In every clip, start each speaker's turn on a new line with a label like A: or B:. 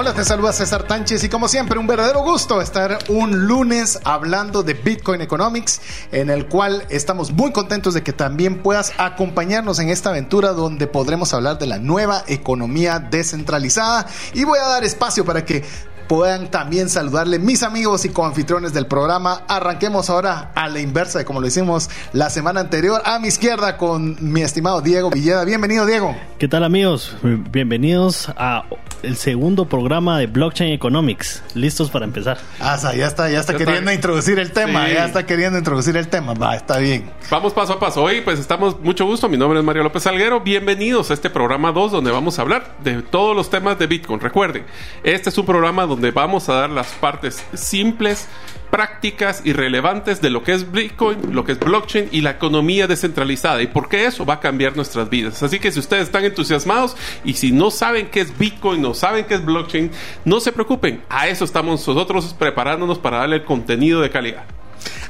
A: Hola, te saluda César Tánchez y como siempre un verdadero gusto estar un lunes hablando de Bitcoin Economics en el cual estamos muy contentos de que también puedas acompañarnos en esta aventura donde podremos hablar de la nueva economía descentralizada y voy a dar espacio para que puedan también saludarle mis amigos y coanfitriones del programa. Arranquemos ahora a la inversa de como lo hicimos la semana anterior. A mi izquierda con mi estimado Diego Villeda. Bienvenido, Diego.
B: ¿Qué tal, amigos? Bienvenidos a el segundo programa de Blockchain Economics. Listos para empezar.
A: Ah, ya está, ya está queriendo introducir el tema. Ya está queriendo introducir el tema. Va, está bien.
C: Vamos paso a paso. Hoy, pues estamos mucho gusto. Mi nombre es Mario López Salguero. Bienvenidos a este programa 2 donde vamos a hablar de todos los temas de Bitcoin. Recuerden, este es un programa donde vamos a dar las partes simples, prácticas y relevantes de lo que es Bitcoin, lo que es blockchain y la economía descentralizada y por qué eso va a cambiar nuestras vidas. Así que si ustedes están entusiasmados y si no saben qué es Bitcoin, no saben qué es blockchain, no se preocupen, a eso estamos nosotros preparándonos para darle el contenido de calidad.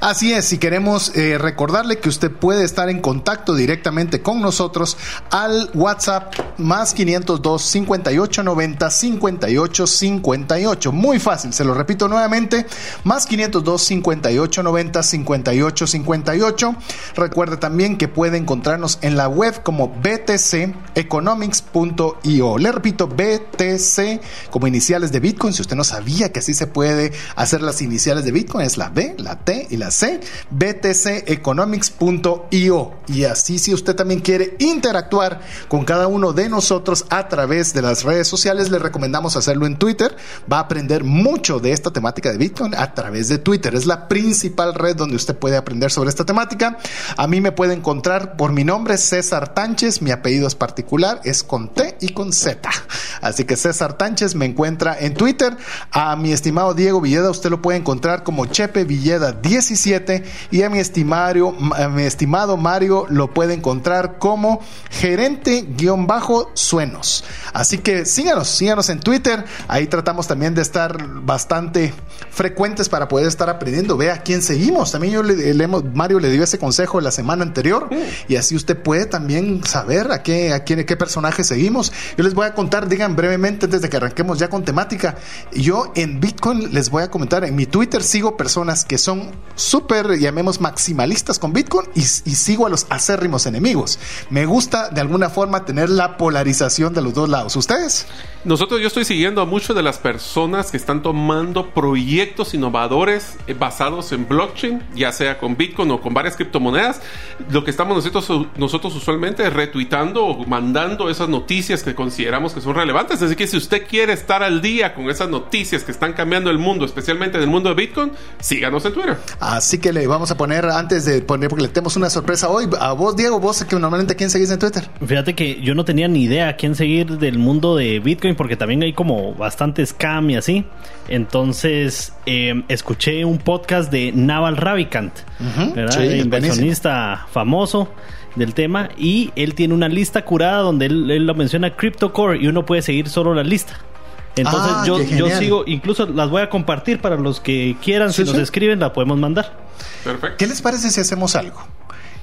A: Así es, si queremos eh, recordarle que usted puede estar en contacto directamente con nosotros al WhatsApp más 502 58 90 58 58. Muy fácil, se lo repito nuevamente, más 502 58 90 58 58. Recuerde también que puede encontrarnos en la web como btceconomics.io. Le repito, BTC como iniciales de Bitcoin. Si usted no sabía que así se puede hacer las iniciales de Bitcoin, es la B, la T y la C, btceconomics.io. Y así si usted también quiere interactuar con cada uno de nosotros a través de las redes sociales, le recomendamos hacerlo en Twitter. Va a aprender mucho de esta temática de Bitcoin a través de Twitter. Es la principal red donde usted puede aprender sobre esta temática. A mí me puede encontrar por mi nombre, César Tánchez. Mi apellido es particular, es con T y con Z. Así que César Tánchez me encuentra en Twitter. A mi estimado Diego Villeda, usted lo puede encontrar como Chepe Villeda 17 y a mi, estimario, mi estimado Mario lo puede encontrar como gerente-suenos. Así que síganos, síganos en Twitter. Ahí tratamos también de estar bastante frecuentes para poder estar aprendiendo. Vea a quién seguimos. También yo le, Mario le dio ese consejo la semana anterior y así usted puede también saber a qué, a quién, qué personaje seguimos. Yo les voy a contar, digan brevemente antes de que arranquemos ya con temática. Yo en Bitcoin les voy a comentar, en mi Twitter sigo personas que son súper, llamemos, maximalistas con Bitcoin y, sigo a los acérrimos enemigos. Me gusta de alguna forma tener la polarización de los dos lados. ¿Ustedes?
C: Nosotros, yo estoy siguiendo a muchas de las personas que están tomando proyectos innovadores eh, basados en blockchain, ya sea con Bitcoin o con varias criptomonedas. Lo que estamos nosotros, nosotros usualmente es retuitando o mandando esas noticias que consideramos que son relevantes. Así que si usted quiere estar al día con esas noticias que están cambiando el mundo, especialmente en el mundo de Bitcoin, síganos en Twitter.
A: Así que le vamos a poner, antes de poner, porque le tenemos una sorpresa hoy, a vos, Diego, vos que normalmente a quién seguís en Twitter.
B: Fíjate que yo no tenía ni idea a quién seguir del mundo de Bitcoin, porque también hay como bastante scam y así. Entonces, eh, escuché un podcast de Naval Ravikant, inversionista famoso del tema, y él tiene una lista curada donde él, él lo menciona CryptoCore y uno puede seguir solo la lista. Entonces ah, yo, yo sigo, incluso las voy a compartir para los que quieran, si nos escriben la podemos mandar.
A: Perfecto. ¿Qué les parece si hacemos algo?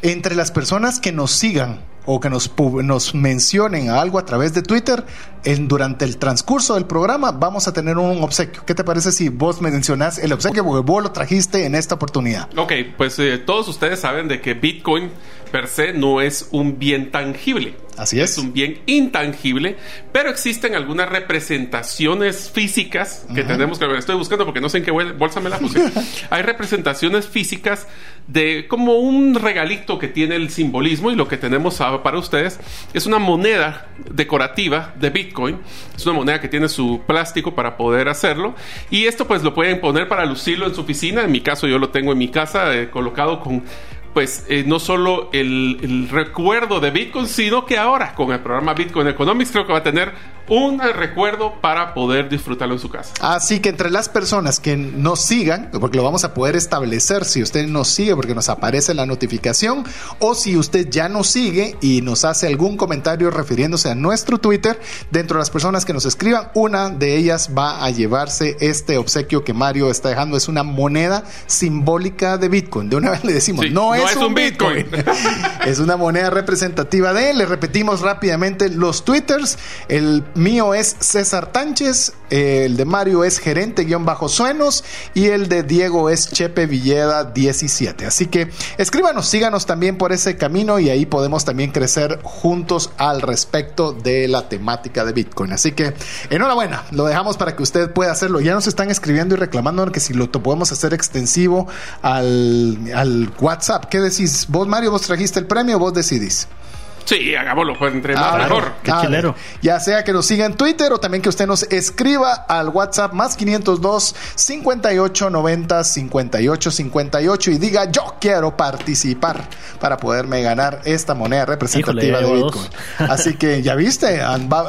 A: Entre las personas que nos sigan o que nos, mencionen algo a través de Twitter, en, durante el transcurso del programa vamos a tener un obsequio. ¿Qué te parece si vos mencionás el obsequio porque vos lo trajiste en esta oportunidad?
C: Ok, pues eh, todos ustedes saben de que Bitcoin per se no es un bien tangible.
A: Así es.
C: Es un bien intangible, pero existen algunas representaciones físicas que tenemos que ver. Estoy buscando porque no sé en qué bolsa me la puse. Hay representaciones físicas de como un regalito que tiene el simbolismo y lo que tenemos para ustedes es una moneda decorativa de Bitcoin. Es una moneda que tiene su plástico para poder hacerlo y esto pues lo pueden poner para lucirlo en su oficina. En mi caso yo lo tengo en mi casa eh, colocado con pues eh, no solo el, recuerdo de Bitcoin, sino que ahora con el programa Bitcoin Economics creo que va a tener un recuerdo para poder disfrutarlo en su casa.
A: Así que entre las personas que nos sigan, porque lo vamos a poder establecer si usted nos sigue porque nos aparece la notificación, o si usted ya nos sigue y nos hace algún comentario refiriéndose a nuestro Twitter, dentro de las personas que nos escriban, una de ellas va a llevarse este obsequio que Mario está dejando. Es una moneda simbólica de Bitcoin. De una vez le decimos, no, es, un Bitcoin. es una moneda representativa de. Le repetimos rápidamente los Twitters. El mío es César Tánchez, el de Mario es gerente-suenos y el de Diego es Chepe Villeda 17. Así que escríbanos, síganos también por ese camino y ahí podemos también crecer juntos al respecto de la temática de Bitcoin. Así que enhorabuena, lo dejamos para que usted pueda hacerlo. Ya nos están escribiendo y reclamando que si lo podemos hacer extensivo al, al WhatsApp. ¿Qué decís? ¿Vos, Mario, vos trajiste el premio vos decidís?
C: Sí, hagámoslo, pues entre más mejor.
B: Qué chilero.
A: Ya sea que nos siga en Twitter o también que usted nos escriba al WhatsApp más 502 58 90 58 58 y diga yo quiero participar para poderme ganar esta moneda representativa de Bitcoin. Así que ya viste,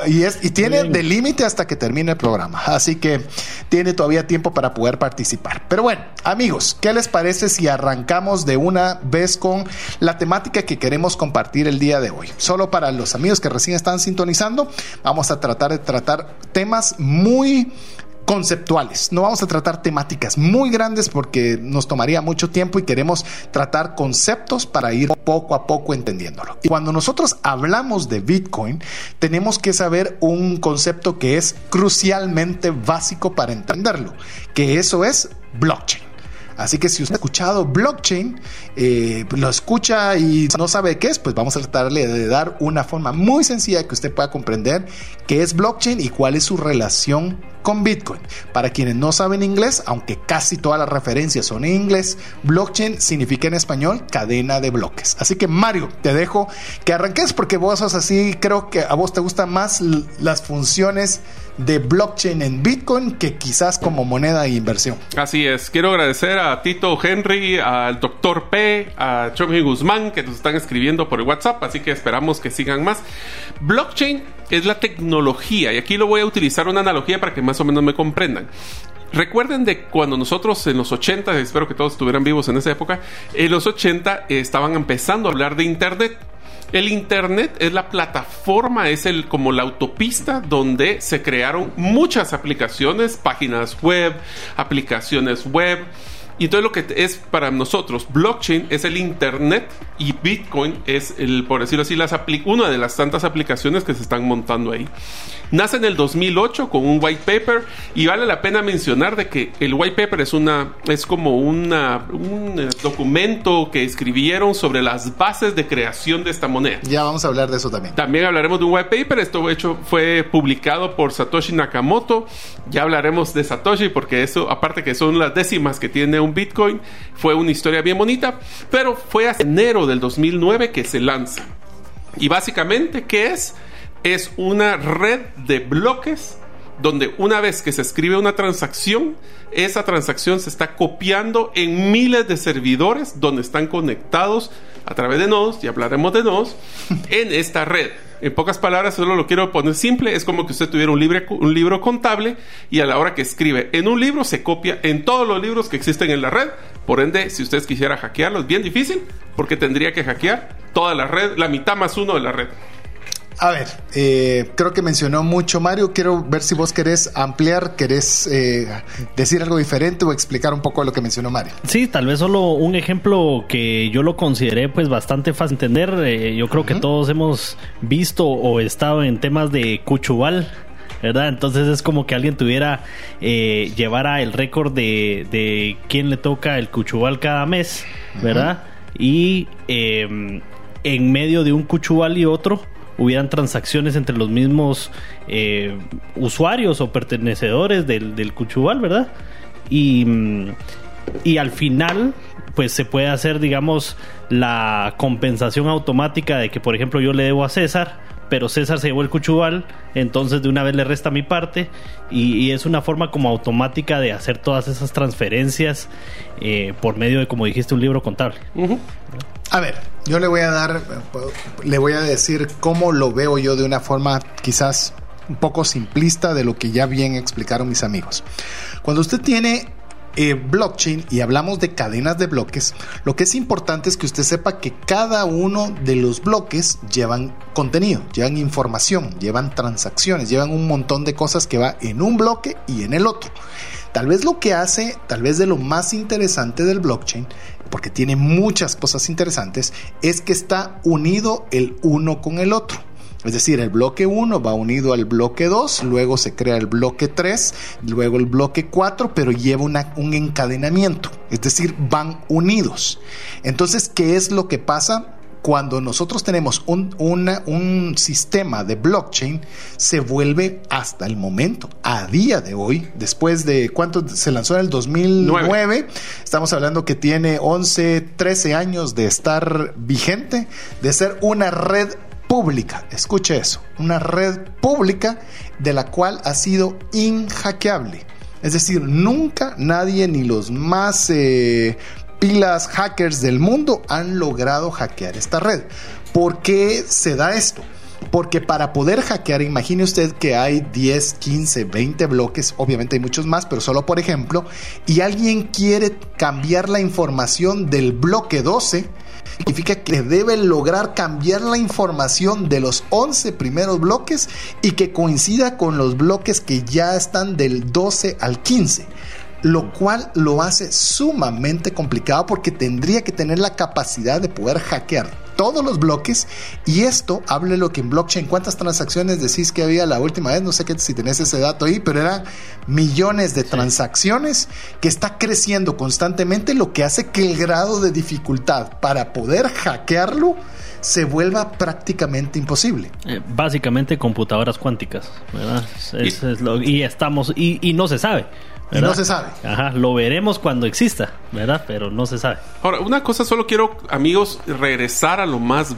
A: y, es, y tiene de límite hasta que termine el programa. Así que tiene todavía tiempo para poder participar. Pero bueno, amigos, ¿qué les parece si arrancamos de una vez con la temática que queremos compartir el día de hoy? Solo para los amigos que recién están sintonizando, vamos a tratar de tratar temas muy conceptuales. No vamos a tratar temáticas muy grandes porque nos tomaría mucho tiempo y queremos tratar conceptos para ir poco a poco entendiéndolo. Y cuando nosotros hablamos de Bitcoin, tenemos que saber un concepto que es crucialmente básico para entenderlo, que eso es blockchain. Así que si usted ha escuchado blockchain, eh, lo escucha y no sabe qué es, pues vamos a tratarle de dar una forma muy sencilla que usted pueda comprender qué es blockchain y cuál es su relación con Bitcoin. Para quienes no saben inglés, aunque casi todas las referencias son en inglés, blockchain significa en español cadena de bloques. Así que Mario, te dejo que arranques porque vos sos así, creo que a vos te gustan más las funciones de blockchain en Bitcoin que quizás como moneda de inversión.
C: Así es. Quiero agradecer a Tito Henry, al Dr. P, a Chomi Guzmán que nos están escribiendo por WhatsApp, así que esperamos que sigan más. Blockchain es la tecnología y aquí lo voy a utilizar una analogía para que más o menos me comprendan. Recuerden de cuando nosotros en los 80, espero que todos estuvieran vivos en esa época, en los 80 estaban empezando a hablar de Internet. El Internet es la plataforma, es el, como la autopista donde se crearon muchas aplicaciones, páginas web, aplicaciones web. Y entonces lo que es para nosotros, blockchain es el Internet y Bitcoin es, el, por decirlo así, las una de las tantas aplicaciones que se están montando ahí. Nace en el 2008 con un white paper y vale la pena mencionar de que el white paper es una es como una, un eh, documento que escribieron sobre las bases de creación de esta moneda.
A: Ya vamos a hablar de eso también.
C: También hablaremos de un white paper, esto hecho fue publicado por Satoshi Nakamoto. Ya hablaremos de Satoshi porque eso aparte que son las décimas que tiene un Bitcoin, fue una historia bien bonita, pero fue a enero del 2009 que se lanza. Y básicamente, ¿qué es? es una red de bloques donde una vez que se escribe una transacción, esa transacción se está copiando en miles de servidores donde están conectados a través de nodos, y hablaremos de nodos, en esta red. En pocas palabras, solo lo quiero poner simple, es como que usted tuviera un, un libro contable y a la hora que escribe en un libro se copia en todos los libros que existen en la red. Por ende, si usted quisiera hackearlo, es bien difícil porque tendría que hackear toda la red, la mitad más uno de la red.
A: A ver, eh, creo que mencionó mucho Mario. Quiero ver si vos querés ampliar, querés eh, decir algo diferente o explicar un poco lo que mencionó Mario.
B: Sí, tal vez solo un ejemplo que yo lo consideré pues bastante fácil de entender. Eh, yo creo que todos hemos visto o estado en temas de Cuchubal. ¿verdad? Entonces es como que alguien tuviera, llevara el récord de, de quién le toca el cuchubal cada mes, ¿verdad? Y en medio de un cuchubal y otro, hubieran transacciones entre los mismos eh, usuarios o pertenecedores del, Cuchubal, ¿verdad? Y, y al final, pues se puede hacer, digamos, la compensación automática de que, por ejemplo, yo le debo a César, pero César se llevó el cuchubal, entonces de una vez le resta mi parte y, es una forma como automática de hacer todas esas transferencias eh, por medio de, como dijiste, un libro contable.
A: A ver, yo le voy a dar, le voy a decir cómo lo veo yo de una forma quizás un poco simplista de lo que ya bien explicaron mis amigos. Cuando usted tiene eh, blockchain y hablamos de cadenas de bloques, lo que es importante es que usted sepa que cada uno de los bloques llevan contenido, llevan información, llevan transacciones, llevan un montón de cosas que va en un bloque y en el otro. Tal vez lo que hace, tal vez de lo más interesante del blockchain, porque tiene muchas cosas interesantes, es que está unido el uno con el otro. Es decir, el bloque 1 va unido al bloque 2, luego se crea el bloque 3, luego el bloque 4, pero lleva un encadenamiento. Es decir, van unidos. Entonces, ¿qué es lo que pasa? Cuando nosotros tenemos un, un, sistema de blockchain, se vuelve hasta el momento, a día de hoy, después de cuánto se lanzó en el 2009, estamos hablando que tiene 11, 13 años de estar vigente, de ser una red pública, escuche eso, una red pública de la cual ha sido inhackeable. Es decir, nunca nadie, ni los más eh, pilas hackers del mundo, han logrado hackear esta red. ¿Por qué se da esto? Porque para poder hackear, imagine usted que hay 10, 15, 20 bloques, obviamente hay muchos más, pero solo por ejemplo, y alguien quiere cambiar la información del bloque 12, significa que debe lograr cambiar la información de los 11 primeros bloques y que coincida con los bloques que ya están del 12 al 15 lo cual lo hace sumamente complicado porque tendría que tener la capacidad de poder hackear todos los bloques y esto, hable lo que en blockchain, ¿cuántas transacciones decís que había la última vez? No sé si tenés ese dato ahí, pero eran millones de transacciones que está creciendo constantemente, lo que hace que el grado de dificultad para poder hackearlo se vuelva prácticamente imposible.
B: Eh, básicamente computadoras cuánticas, ¿verdad? y, estamos, y, y no se sabe.
A: Y no se sabe.
B: Ajá, lo veremos cuando exista, ¿verdad? Pero no se sabe.
C: Ahora, una cosa solo quiero, amigos, regresar a lo más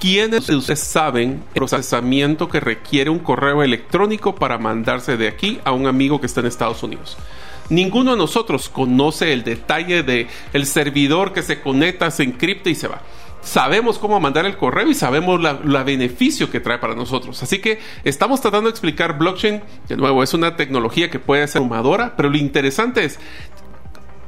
C: ¿Quiénes de ustedes saben el procesamiento que requiere un correo electrónico para mandarse de aquí a un amigo que está en Estados Unidos? Ninguno de nosotros conoce el detalle de el servidor que se conecta, se encripta y se va sabemos cómo mandar el correo y sabemos la, beneficio que trae para nosotros. Así que estamos tratando de explicar blockchain. De nuevo, es una tecnología que puede ser humadora, pero lo interesante es,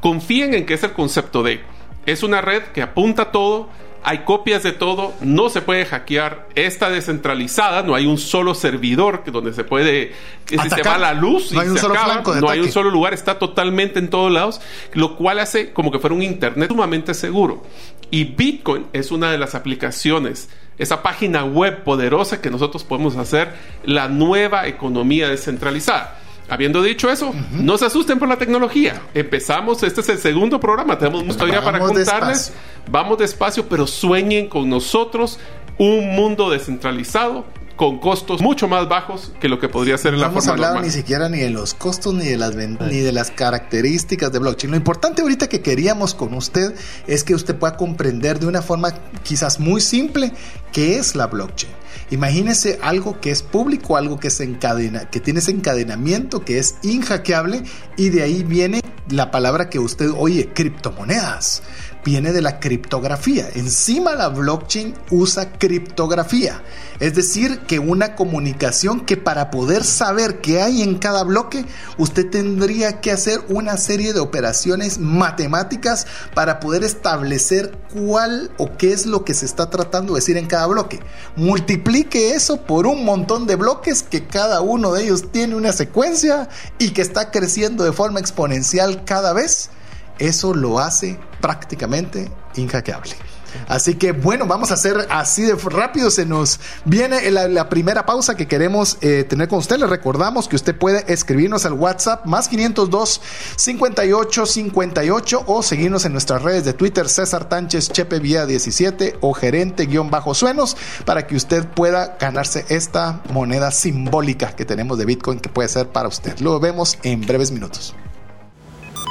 C: confíen en que es el concepto de, es una red que apunta todo, hay copias de todo, no se puede hackear, está descentralizada, no hay un solo servidor que donde se puede, si se va la luz no hay un solo no hay un solo lugar, está totalmente en todos lados, lo cual hace como que fuera un internet sumamente seguro. Y Bitcoin es una de las aplicaciones, esa página web poderosa que nosotros podemos hacer la nueva economía descentralizada. Habiendo dicho eso, no se asusten por la tecnología. Empezamos, este es el segundo programa, tenemos mucha historia para contarles. Vamos despacio, pero sueñen con nosotros un mundo descentralizado con costos mucho más bajos que lo que podría ser en la forma
A: normal. ni siquiera ni de los costos ni de las ni de las características de blockchain. Lo importante ahorita que queríamos con usted es que usted pueda comprender de una forma quizás muy simple qué es la blockchain. Imagínese algo que es público, algo que se encadena, que tiene ese encadenamiento, que es inhackeable y de ahí viene la palabra que usted oye, criptomonedas viene de la criptografía. Encima la blockchain usa criptografía. Es decir, que una comunicación que para poder saber qué hay en cada bloque, usted tendría que hacer una serie de operaciones matemáticas para poder establecer cuál o qué es lo que se está tratando de decir en cada bloque. Multiplique eso por un montón de bloques que cada uno de ellos tiene una secuencia y que está creciendo de forma exponencial cada vez eso lo hace prácticamente inhackeable. Así que bueno, vamos a hacer así de rápido. Se nos viene la, primera pausa que queremos eh, tener con usted. Le recordamos que usted puede escribirnos al WhatsApp más 502 58 58 o seguirnos en nuestras redes de Twitter César Tánchez Chepe Vía 17 o gerente guion bajo suenos para que usted pueda ganarse esta moneda simbólica que tenemos de Bitcoin que puede ser para usted. Lo vemos en breves minutos.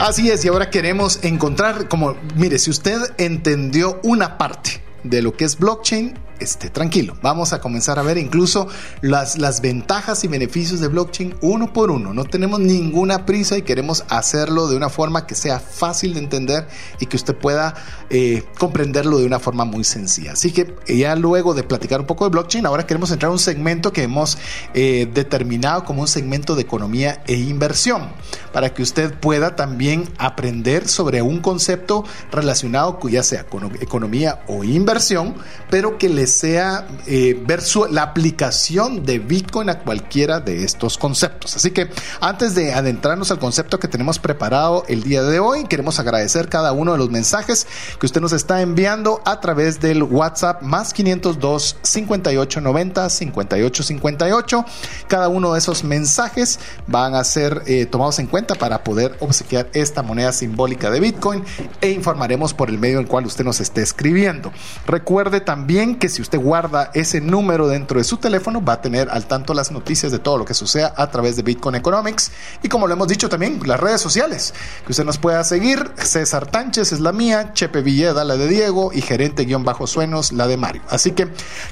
A: Así es, y ahora queremos encontrar, como, mire, si usted entendió una parte de lo que es blockchain, esté tranquilo. Vamos a comenzar a ver incluso las, las ventajas y beneficios de blockchain uno por uno. No tenemos ninguna prisa y queremos hacerlo de una forma que sea fácil de entender y que usted pueda eh, comprenderlo de una forma muy sencilla. Así que ya luego de platicar un poco de blockchain, ahora queremos entrar a un segmento que hemos eh, determinado como un segmento de economía e inversión, para que usted pueda también aprender sobre un concepto relacionado, ya sea con economía o inversión, pero que les sea eh, ver la aplicación de Bitcoin a cualquiera de estos conceptos. Así que antes de adentrarnos al concepto que tenemos preparado el día de hoy, queremos agradecer cada uno de los mensajes que usted nos está enviando a través del WhatsApp más 502 5890 5858. Cada uno de esos mensajes van a ser eh, tomados en cuenta para poder obsequiar esta moneda simbólica de Bitcoin e informaremos por el medio en el cual usted nos esté escribiendo. Recuerde también que si si usted guarda ese número dentro de su teléfono, va a tener al tanto las noticias de todo lo que suceda a través de Bitcoin Economics. Y como lo hemos dicho también, las redes sociales, que usted nos pueda seguir. César Tánchez es la mía, Chepe Villeda la de Diego y gerente-suenos la de Mario. Así que,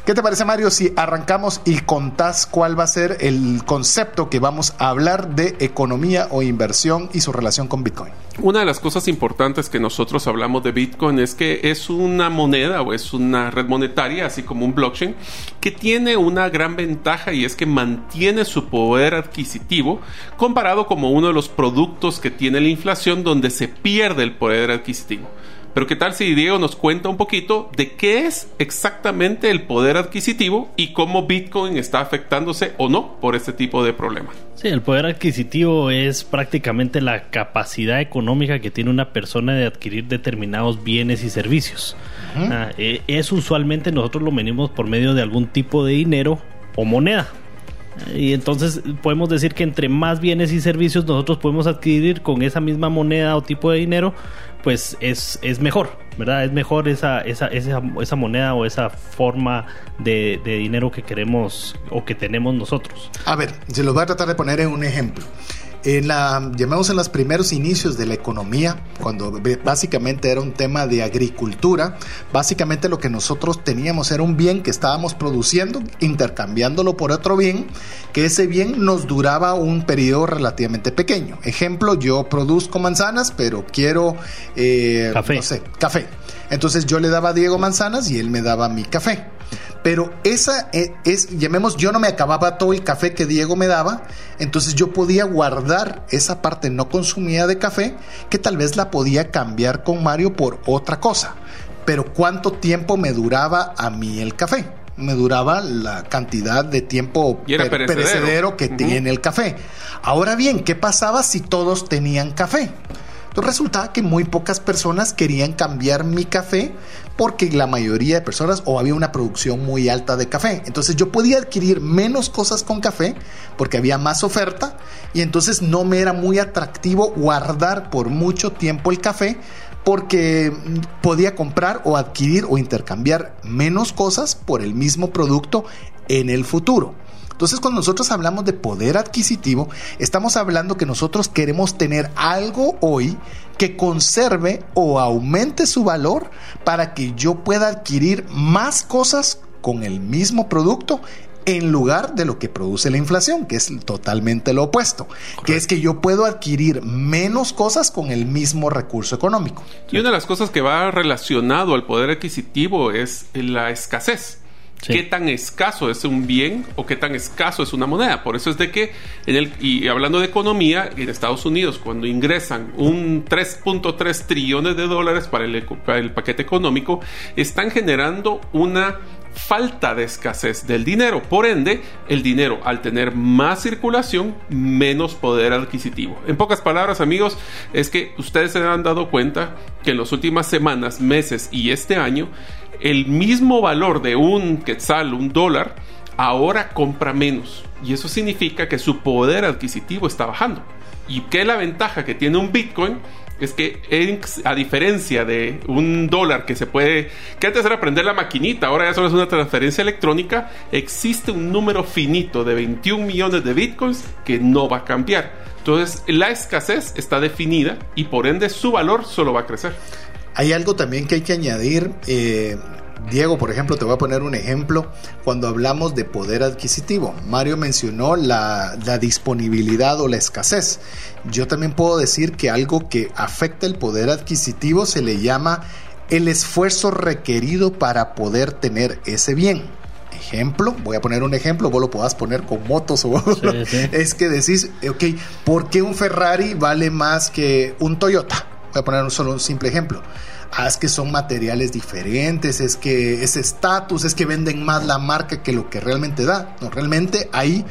A: ¿qué te parece Mario si arrancamos y contás cuál va a ser el concepto que vamos a hablar de economía o inversión y su relación con Bitcoin?
C: Una de las cosas importantes que nosotros hablamos de Bitcoin es que es una moneda o es una red monetaria, así como un blockchain, que tiene una gran ventaja y es que mantiene su poder adquisitivo comparado como uno de los productos que tiene la inflación donde se pierde el poder adquisitivo. Pero qué tal si Diego nos cuenta un poquito de qué es exactamente el poder adquisitivo y cómo Bitcoin está afectándose o no por este tipo de problema.
B: Sí, el poder adquisitivo es prácticamente la capacidad económica que tiene una persona de adquirir determinados bienes y servicios. Ah, eh, es usualmente nosotros lo medimos por medio de algún tipo de dinero o moneda. Y entonces podemos decir que entre más bienes y servicios nosotros podemos adquirir con esa misma moneda o tipo de dinero, pues es, es mejor, ¿verdad? Es mejor esa, esa, esa, esa moneda o esa forma de, de, dinero que queremos o que tenemos nosotros.
A: A ver, se los voy a tratar de poner en un ejemplo en la, llamemos en los primeros inicios de la economía, cuando básicamente era un tema de agricultura, básicamente lo que nosotros teníamos era un bien que estábamos produciendo, intercambiándolo por otro bien, que ese bien nos duraba un periodo relativamente pequeño. Ejemplo, yo produzco manzanas, pero quiero, eh, café. no sé, café. Entonces yo le daba a Diego manzanas y él me daba mi café. Pero esa e, es, llamemos, yo no me acababa todo el café que Diego me daba, entonces yo podía guardar esa parte no consumida de café que tal vez la podía cambiar con Mario por otra cosa. Pero ¿cuánto tiempo me duraba a mí el café? me duraba la cantidad de tiempo perecedero. que tiene el café. Ahora bien, ¿qué pasaba si todos tenían café? Entonces resultaba que muy pocas personas querían cambiar mi café porque la mayoría de personas o había una producción muy alta de café. Entonces yo podía adquirir menos cosas con café porque había más oferta y entonces no me era muy atractivo guardar por mucho tiempo el café porque podía comprar o adquirir o intercambiar menos cosas por el mismo producto en el futuro. Entonces, cuando nosotros hablamos de poder adquisitivo, estamos hablando que nosotros queremos tener algo hoy que conserve o aumente su valor para que yo pueda adquirir más cosas con el mismo producto en lugar de lo que produce la inflación, que es totalmente lo opuesto, que es que yo puedo adquirir menos cosas con el mismo recurso económico.
C: Y una de las cosas que va relacionado al poder adquisitivo es la escasez. Qué tan escaso es un bien o qué tan escaso es una moneda. Por eso es de que, en el, y hablando de economía, en Estados Unidos, cuando ingresan un 3.3 trillones de dólares para el, para el paquete económico, están generando una falta de escasez del dinero. Por ende, el dinero al tener más circulación, menos poder adquisitivo. En pocas palabras, amigos, es que ustedes se han dado cuenta que en las últimas semanas, meses y este año, el mismo valor de un quetzal, un dólar, ahora compra menos. Y eso significa que su poder adquisitivo está bajando. ¿Y qué es la ventaja que tiene un Bitcoin? Es que a diferencia de un dólar que se puede, que antes era prender la maquinita, ahora ya solo es una transferencia electrónica, existe un número finito de 21 millones de bitcoins que no va a cambiar. Entonces la escasez está definida y por ende su valor solo va a crecer.
A: Hay algo también que hay que añadir. Eh, Diego, por ejemplo, te voy a poner un ejemplo cuando hablamos de poder adquisitivo. Mario mencionó la, disponibilidad o la escasez. Yo también puedo decir que algo que afecta el poder adquisitivo se le llama el esfuerzo requerido para poder tener ese bien. Ejemplo, voy a poner un ejemplo, vos lo puedas poner con motos o es que decís, ok, ¿por qué un Ferrari vale más que un Toyota? Voy a poner solo un simple ejemplo. Ah, es que son materiales diferentes, es que es estatus, es que venden más la marca que lo que realmente da. No, realmente ahí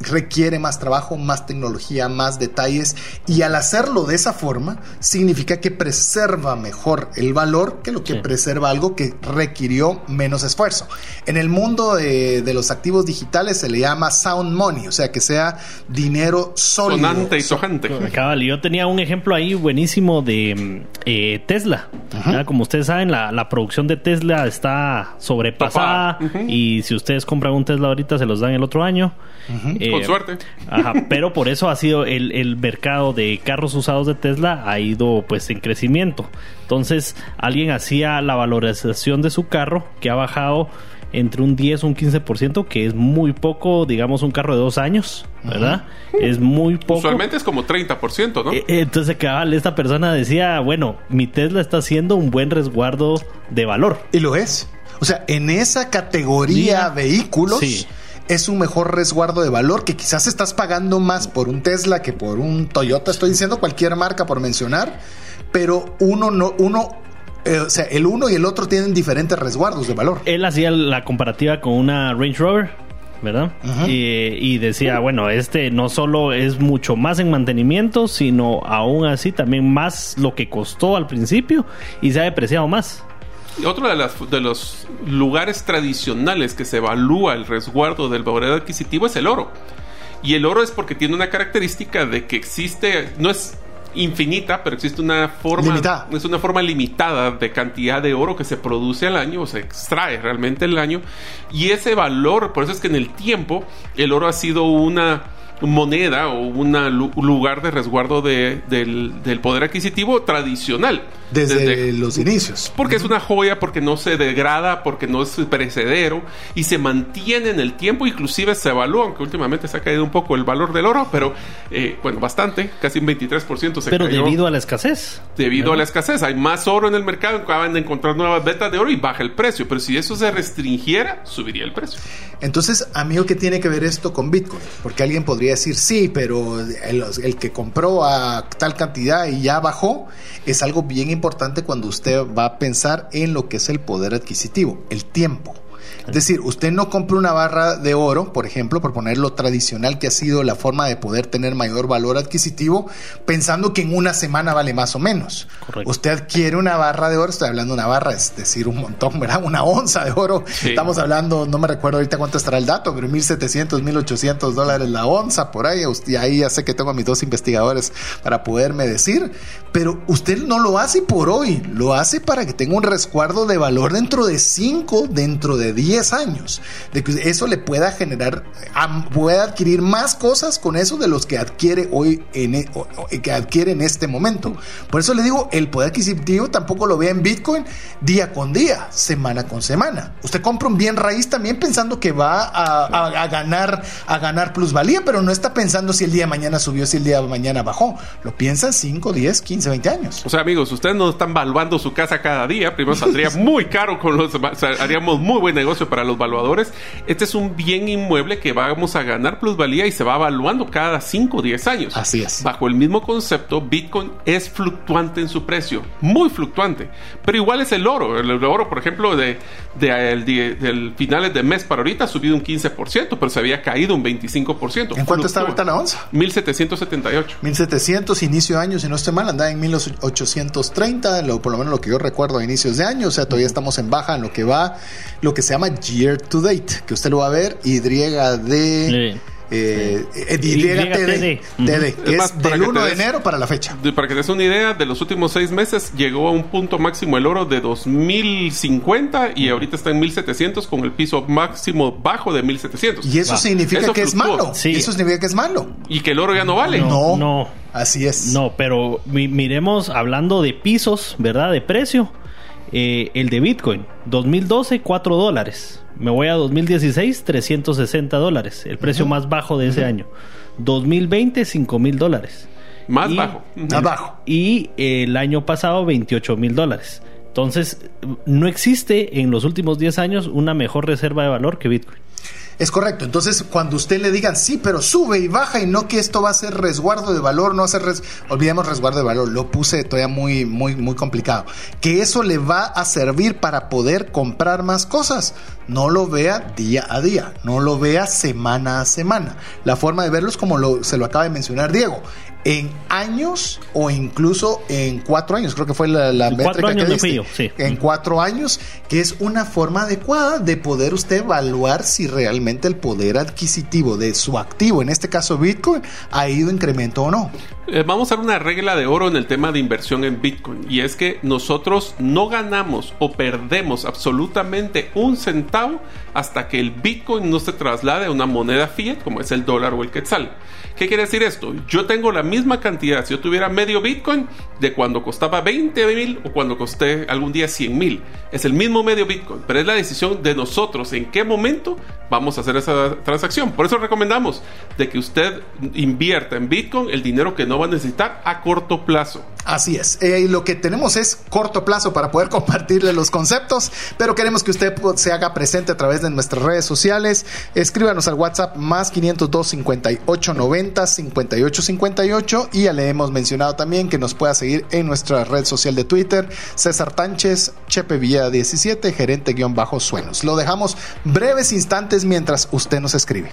A: requiere más trabajo, más tecnología, más detalles y al hacerlo de esa forma significa que preserva mejor el valor que lo que preserva algo que requirió menos esfuerzo. En el mundo de, los activos digitales se le llama sound money, o sea que sea dinero sólido.
C: Sonante y tojante.
B: yo tenía un ejemplo ahí buenísimo de mm, eh, Tesla. Como ustedes saben, la, producción de Tesla está sobrepasada y si ustedes compran un Tesla ahorita se los dan el otro año.
C: Eh, Con suerte.
B: pero por eso ha sido el, el, mercado de carros usados de Tesla ha ido pues en crecimiento. Entonces alguien hacía la valorización de su carro que ha bajado entre un 10 o un 15%, que es muy poco, digamos, un carro de dos años, ¿verdad? Es muy poco.
C: Usualmente es como 30%, ¿no?
B: Eh, eh, entonces, cabal, esta persona decía, bueno, mi Tesla está haciendo un buen resguardo de valor.
A: Y lo es. O sea, en esa categoría vehículos. Sí es un mejor resguardo de valor que quizás estás pagando más por un Tesla que por un Toyota, estoy diciendo cualquier marca por mencionar, pero uno no, uno eh, o sea, el uno y el otro tienen diferentes resguardos de valor.
B: Él hacía la comparativa con una Range Rover, ¿verdad? y, decía, bueno, este no solo es mucho más en mantenimiento, sino aún así también más lo que costó al principio y se ha depreciado más
C: otro de, las, de los lugares tradicionales que se evalúa el resguardo del valor adquisitivo es el oro. Y el oro es porque tiene una característica de que existe, no es infinita, pero existe una forma limitada. es una forma limitada de cantidad de oro que se produce al año o se extrae realmente el año y ese valor, por eso es que en el tiempo el oro ha sido una moneda o un lugar de resguardo del, del poder adquisitivo tradicional.
A: Desde, los inicios.
C: Porque es una joya, porque no se degrada, porque no es perecedero y se mantiene en el tiempo, inclusive se evalúa, aunque últimamente se ha caído un poco el valor del oro, pero eh, bueno, bastante, casi un 23% se
B: Pero debido a la escasez.
C: Debido a la escasez, hay más oro en el mercado, acaban de encontrar nuevas vetas de oro y baja el precio, pero si eso se restringiera, subiría el precio.
A: Entonces, amigo, ¿qué tiene que ver esto con Bitcoin? Porque alguien podría decir, sí, pero el, el que compró a tal cantidad y ya bajó, es algo bien importante importante cuando usted va a pensar en lo que es el poder adquisitivo, el tiempo. Es decir, usted no compra una barra de oro, por ejemplo, por poner lo tradicional que ha sido la forma de poder tener mayor valor adquisitivo, pensando que en una semana vale más o menos. Usted adquiere una barra de oro, estoy hablando de una barra, es decir, un montón, ¿verdad? Una onza de oro. Estamos hablando, no me recuerdo ahorita cuánto estará el dato, pero 1.700, 1.800 dólares la onza, por ahí. Y ahí ya sé que tengo a mis dos investigadores para poderme decir. Pero usted no lo hace por hoy, lo hace para que tenga un resguardo de valor dentro de 5, dentro de 10 años, de que eso le pueda generar, pueda adquirir más cosas con eso de los que adquiere hoy, en, e, que adquiere en este momento. Por eso le digo, el poder adquisitivo tampoco lo ve en Bitcoin día con día, semana con semana. Usted compra un bien raíz también pensando que va a, ganar, a ganar plusvalía, pero no está pensando si el día de mañana subió, si el día de mañana bajó. Lo piensa 5, 10, 15, 20 años.
C: O sea, amigos, ustedes no están valuando su casa cada día. Primero saldría muy caro con los, haríamos muy buen negocio para los valuadores, este es un bien inmueble que vamos a ganar plusvalía y se va evaluando cada 5 o 10 años.
A: Así es.
C: Bajo el mismo concepto, Bitcoin es fluctuante en su precio, muy fluctuante, pero igual es el oro. El, oro, por ejemplo, de, del finales de mes para ahorita ha subido un 15%, pero se había caído un 25%.
A: ¿En cuánto está ahorita la onza?
C: 1778.
A: 1700, inicio de año, si no estoy mal, andaba en 1830, lo, por lo menos lo que yo recuerdo a inicios de año, o sea, todavía estamos en baja en lo que va, lo que se llama year to date, que usted lo va a ver, Y de... Eh, YTD, que es, del 1 de enero para la fecha.
C: Para que te des una idea, de los últimos seis meses llegó a un punto máximo el oro de 2050 y ahorita está en 1700 con el piso máximo bajo de 1700.
A: Y eso significa que es malo. Sí. Eso significa que es malo.
C: Y que el oro ya no vale.
A: No, no. Así es.
B: No, pero miremos hablando de pisos, ¿verdad? De precio. Eh, el de Bitcoin, 2012, 4 dólares. Me voy a 2016, 360 dólares, el precio más bajo de ese año. 2020, 5 mil dólares.
C: Más bajo.
A: Más bajo.
B: Y el año pasado, 28 mil dólares. Entonces, no existe en los últimos 10 años una mejor reserva de valor que Bitcoin.
A: Es correcto. Entonces, cuando usted le digan, sí, pero sube y baja y no que esto va a ser resguardo de valor, no hacer res... olvidemos resguardo de valor, lo puse todavía muy, muy, muy complicado. Que eso le va a servir para poder comprar más cosas. No lo vea día a día, no lo vea semana a semana. La forma de verlo es como lo, se lo acaba de mencionar Diego en años o incluso en cuatro años, creo que fue la, la métrica que diste, en cuatro años, que es una forma adecuada de poder usted evaluar si realmente el poder adquisitivo de su activo, en este caso Bitcoin, ha ido incremento o no.
C: Eh, vamos a dar una regla de oro en el tema de inversión en Bitcoin y es que nosotros no ganamos o perdemos absolutamente un centavo hasta que el Bitcoin no se traslade a una moneda fiat como es el dólar o el quetzal. ¿Qué quiere decir esto? Yo tengo la misma cantidad, si yo tuviera medio Bitcoin, de cuando costaba 20 mil o cuando costé algún día 100 mil. Es el mismo medio Bitcoin, pero es la decisión de nosotros en qué momento vamos a hacer esa transacción. Por eso recomendamos de que usted invierta en Bitcoin el dinero que no va a necesitar a corto plazo.
A: Así es. Eh, lo que tenemos es corto plazo para poder compartirle los conceptos, pero queremos que usted se haga presente a través de nuestras redes sociales. Escríbanos al WhatsApp más 502 58 90 5858 y ya le hemos mencionado también que nos pueda seguir en nuestra red social de Twitter, César Tánchez, Chepe Villa 17, gerente guion bajo suenos. Lo dejamos breves instantes mientras usted nos escribe.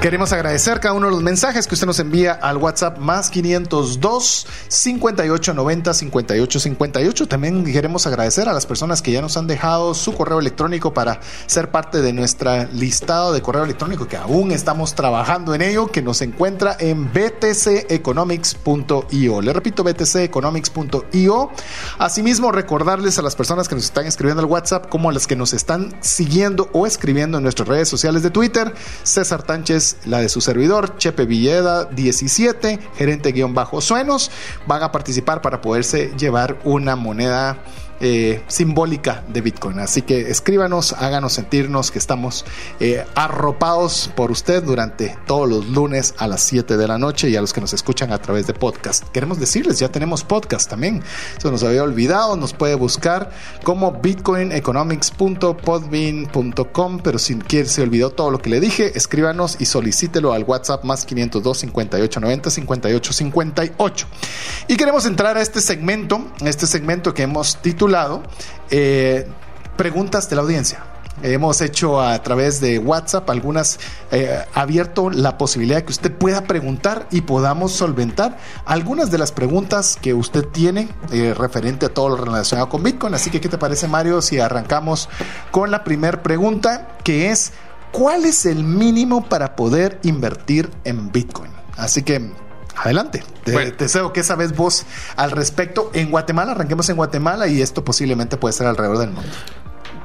A: Queremos agradecer cada uno de los mensajes que usted nos envía al WhatsApp más 502 58 90 58 58. También queremos agradecer a las personas que ya nos han dejado su correo electrónico para ser parte de nuestra listado de correo electrónico que aún estamos trabajando en ello, que nos encuentra en btceconomics.io. Le repito, btceconomics.io. Asimismo, recordarles a las personas que nos están escribiendo al WhatsApp como a las que nos están siguiendo o escribiendo en nuestras redes sociales de Twitter, César Tánchez la de su servidor, Chepe Villeda 17, gerente guion bajo suenos, van a participar para poderse llevar una moneda eh, simbólica de Bitcoin. Así que escríbanos, háganos sentirnos que estamos eh, arropados por usted durante todos los lunes a las 7 de la noche y a los que nos escuchan a través de podcast. Queremos decirles, ya tenemos podcast también. Eso nos había olvidado, nos puede buscar como bitcoineconomics.podbean.com, pero si quiere, se olvidó todo lo que le dije, escríbanos y solicítelo al WhatsApp más 502 58 90 58 58. Y queremos entrar a este segmento, este segmento que hemos titulado lado, eh, preguntas de la audiencia. hemos hecho a través de WhatsApp algunas, eh, abierto la posibilidad de que usted pueda preguntar y podamos solventar algunas de las preguntas que usted tiene eh, referente a todo lo relacionado con Bitcoin. Así que, ¿qué te parece, Mario, si arrancamos con la primera pregunta, que es, ¿cuál es el mínimo para poder invertir en Bitcoin? Así que Adelante. Te, deseo que sabes vos al respecto. En Guatemala, arranquemos en Guatemala y esto posiblemente puede ser alrededor del mundo.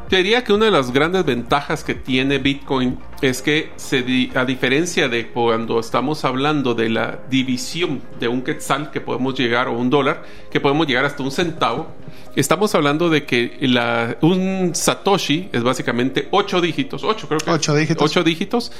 C: Te diría que una de las grandes ventajas que tiene Bitcoin es que se a diferencia de cuando estamos hablando de la división de un quetzal que podemos llegar o un dólar que podemos llegar hasta un centavo, estamos hablando de que la, un satoshi es básicamente ocho dígitos, ocho creo que
A: ocho dígitos,
C: ocho dígitos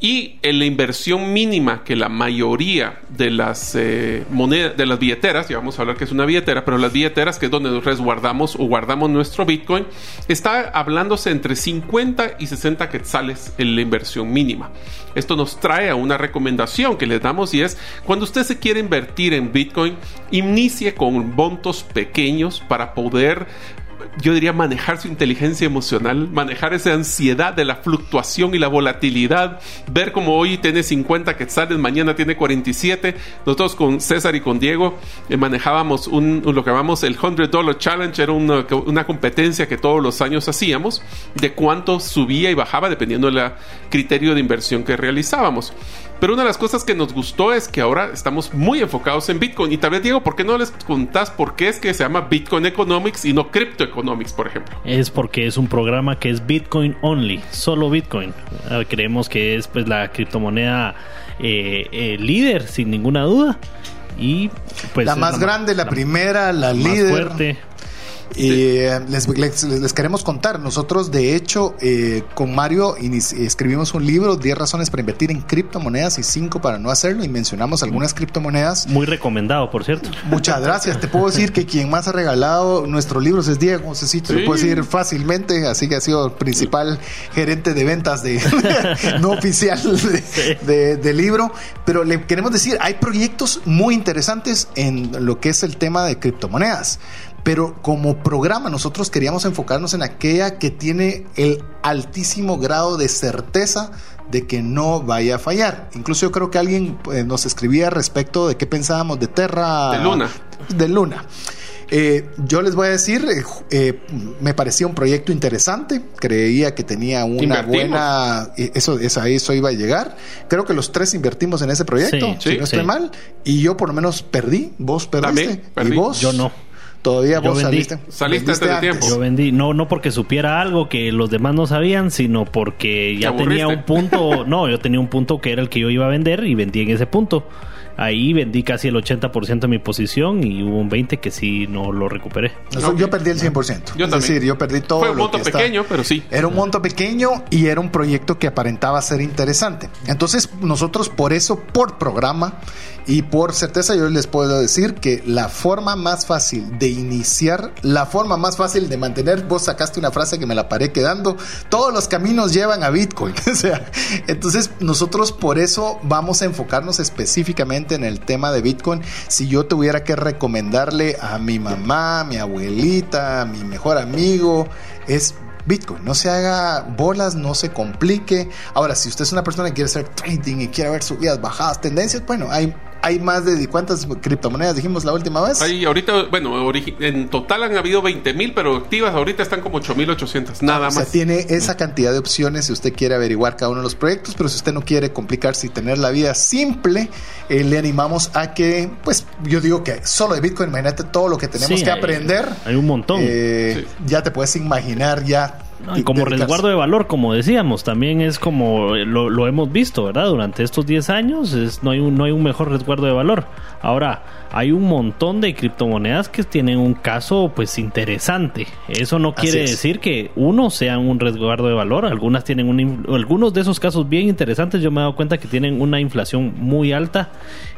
C: y en la inversión mínima que la mayoría de las eh, monedas, de las billeteras, ya vamos a hablar que es una billetera, pero las billeteras, que es donde resguardamos o guardamos nuestro Bitcoin, está hablándose entre 50 y 60 quetzales en la inversión mínima. Esto nos trae a una recomendación que les damos y es cuando usted se quiere invertir en Bitcoin, inicie con montos pequeños para poder yo diría manejar su inteligencia emocional, manejar esa ansiedad de la fluctuación y la volatilidad, ver como hoy tiene 50 quetzales, mañana tiene 47. Nosotros con César y con Diego eh, manejábamos un, lo que llamamos el 100 Dollar Challenge, era una, una, competencia que todos los años hacíamos de cuánto subía y bajaba dependiendo del criterio de inversión que realizábamos. Pero una de las cosas que nos gustó es que ahora estamos muy enfocados en Bitcoin. Y tal vez, Diego, ¿por qué no les contás por qué es que se llama Bitcoin Economics y no Crypto Economics, por ejemplo?
B: Es porque es un programa que es Bitcoin only, solo Bitcoin. Ah, creemos que es pues la criptomoneda eh, eh, líder, sin ninguna duda. Y pues
A: la más grande, la, primera, la, líder.
B: fuerte
A: y eh, les, queremos contar, nosotros de hecho eh, con Mario escribimos un libro, 10 razones para invertir en criptomonedas y 5 para no hacerlo y mencionamos algunas criptomonedas.
B: Muy recomendado, por cierto.
A: Muchas gracias. Te puedo decir que quien más ha regalado nuestros libros es Diego, sí, te lo puedo decir fácilmente, así que ha sido el principal gerente de ventas de no oficial de, de libro. Pero le queremos decir, hay proyectos muy interesantes en lo que es el tema de criptomonedas pero como programa nosotros queríamos enfocarnos en aquella que tiene el altísimo grado de certeza de que no vaya a fallar. Incluso yo creo que alguien eh, nos escribía respecto de qué pensábamos de Terra.
C: De Luna.
A: De Luna. Eh, yo les voy a decir, eh, me parecía un proyecto interesante, creía que tenía una buena, eso, eso, eso iba a llegar. Creo que los tres invertimos en ese proyecto, si no estoy mal, y yo por lo menos perdí, vos perdiste,
C: y
A: vos
B: yo no.
A: Todavía vos saliste.
C: Saliste antes de tiempo.
B: Yo vendí, no, no porque supiera algo que los demás no sabían, sino porque ya tenía un punto. no, yo tenía un punto que era el que yo iba a vender y vendí en ese punto. Ahí vendí casi el 80% de mi posición y hubo un 20% que sí no lo recuperé.
A: Yo perdí el 100%. Yo es decir, yo perdí todo.
C: Fue un monto pequeño, pero sí.
A: Era un monto pequeño y era un proyecto que aparentaba ser interesante. Entonces, nosotros por eso, por programa y por certeza, yo les puedo decir que la forma más fácil de iniciar, la forma más fácil de mantener, vos sacaste una frase que me la paré quedando, todos los caminos llevan a Bitcoin. o sea, entonces nosotros por eso vamos a enfocarnos específicamente en el tema de Bitcoin, si yo tuviera que recomendarle a mi mamá, mi abuelita, a mi mejor amigo, es Bitcoin. No se haga bolas, no se complique. Ahora, si usted es una persona que quiere hacer trading y quiere ver subidas, bajadas, tendencias, bueno, hay hay más de cuántas criptomonedas dijimos la última vez.
C: Hay ahorita, bueno, en total han habido 20 mil, pero activas ahorita están como 8.800, nada más. O sea,
A: tiene esa cantidad de opciones si usted quiere averiguar cada uno de los proyectos, pero si usted no quiere complicarse y tener la vida simple, eh, le animamos a que, pues yo digo que solo de Bitcoin, imagínate todo lo que tenemos que aprender.
B: Hay un montón.
A: Eh, ya te puedes imaginar ya
B: y como resguardo de valor, como decíamos, también es como lo, lo hemos visto, ¿verdad? Durante estos 10 años es, no, hay un, no hay un mejor resguardo de valor. Ahora, hay un montón de criptomonedas que tienen un caso pues interesante. Eso no quiere decir que uno sea un resguardo de valor. Algunas tienen un, algunos de esos casos bien interesantes. Yo me he dado cuenta que tienen una inflación muy alta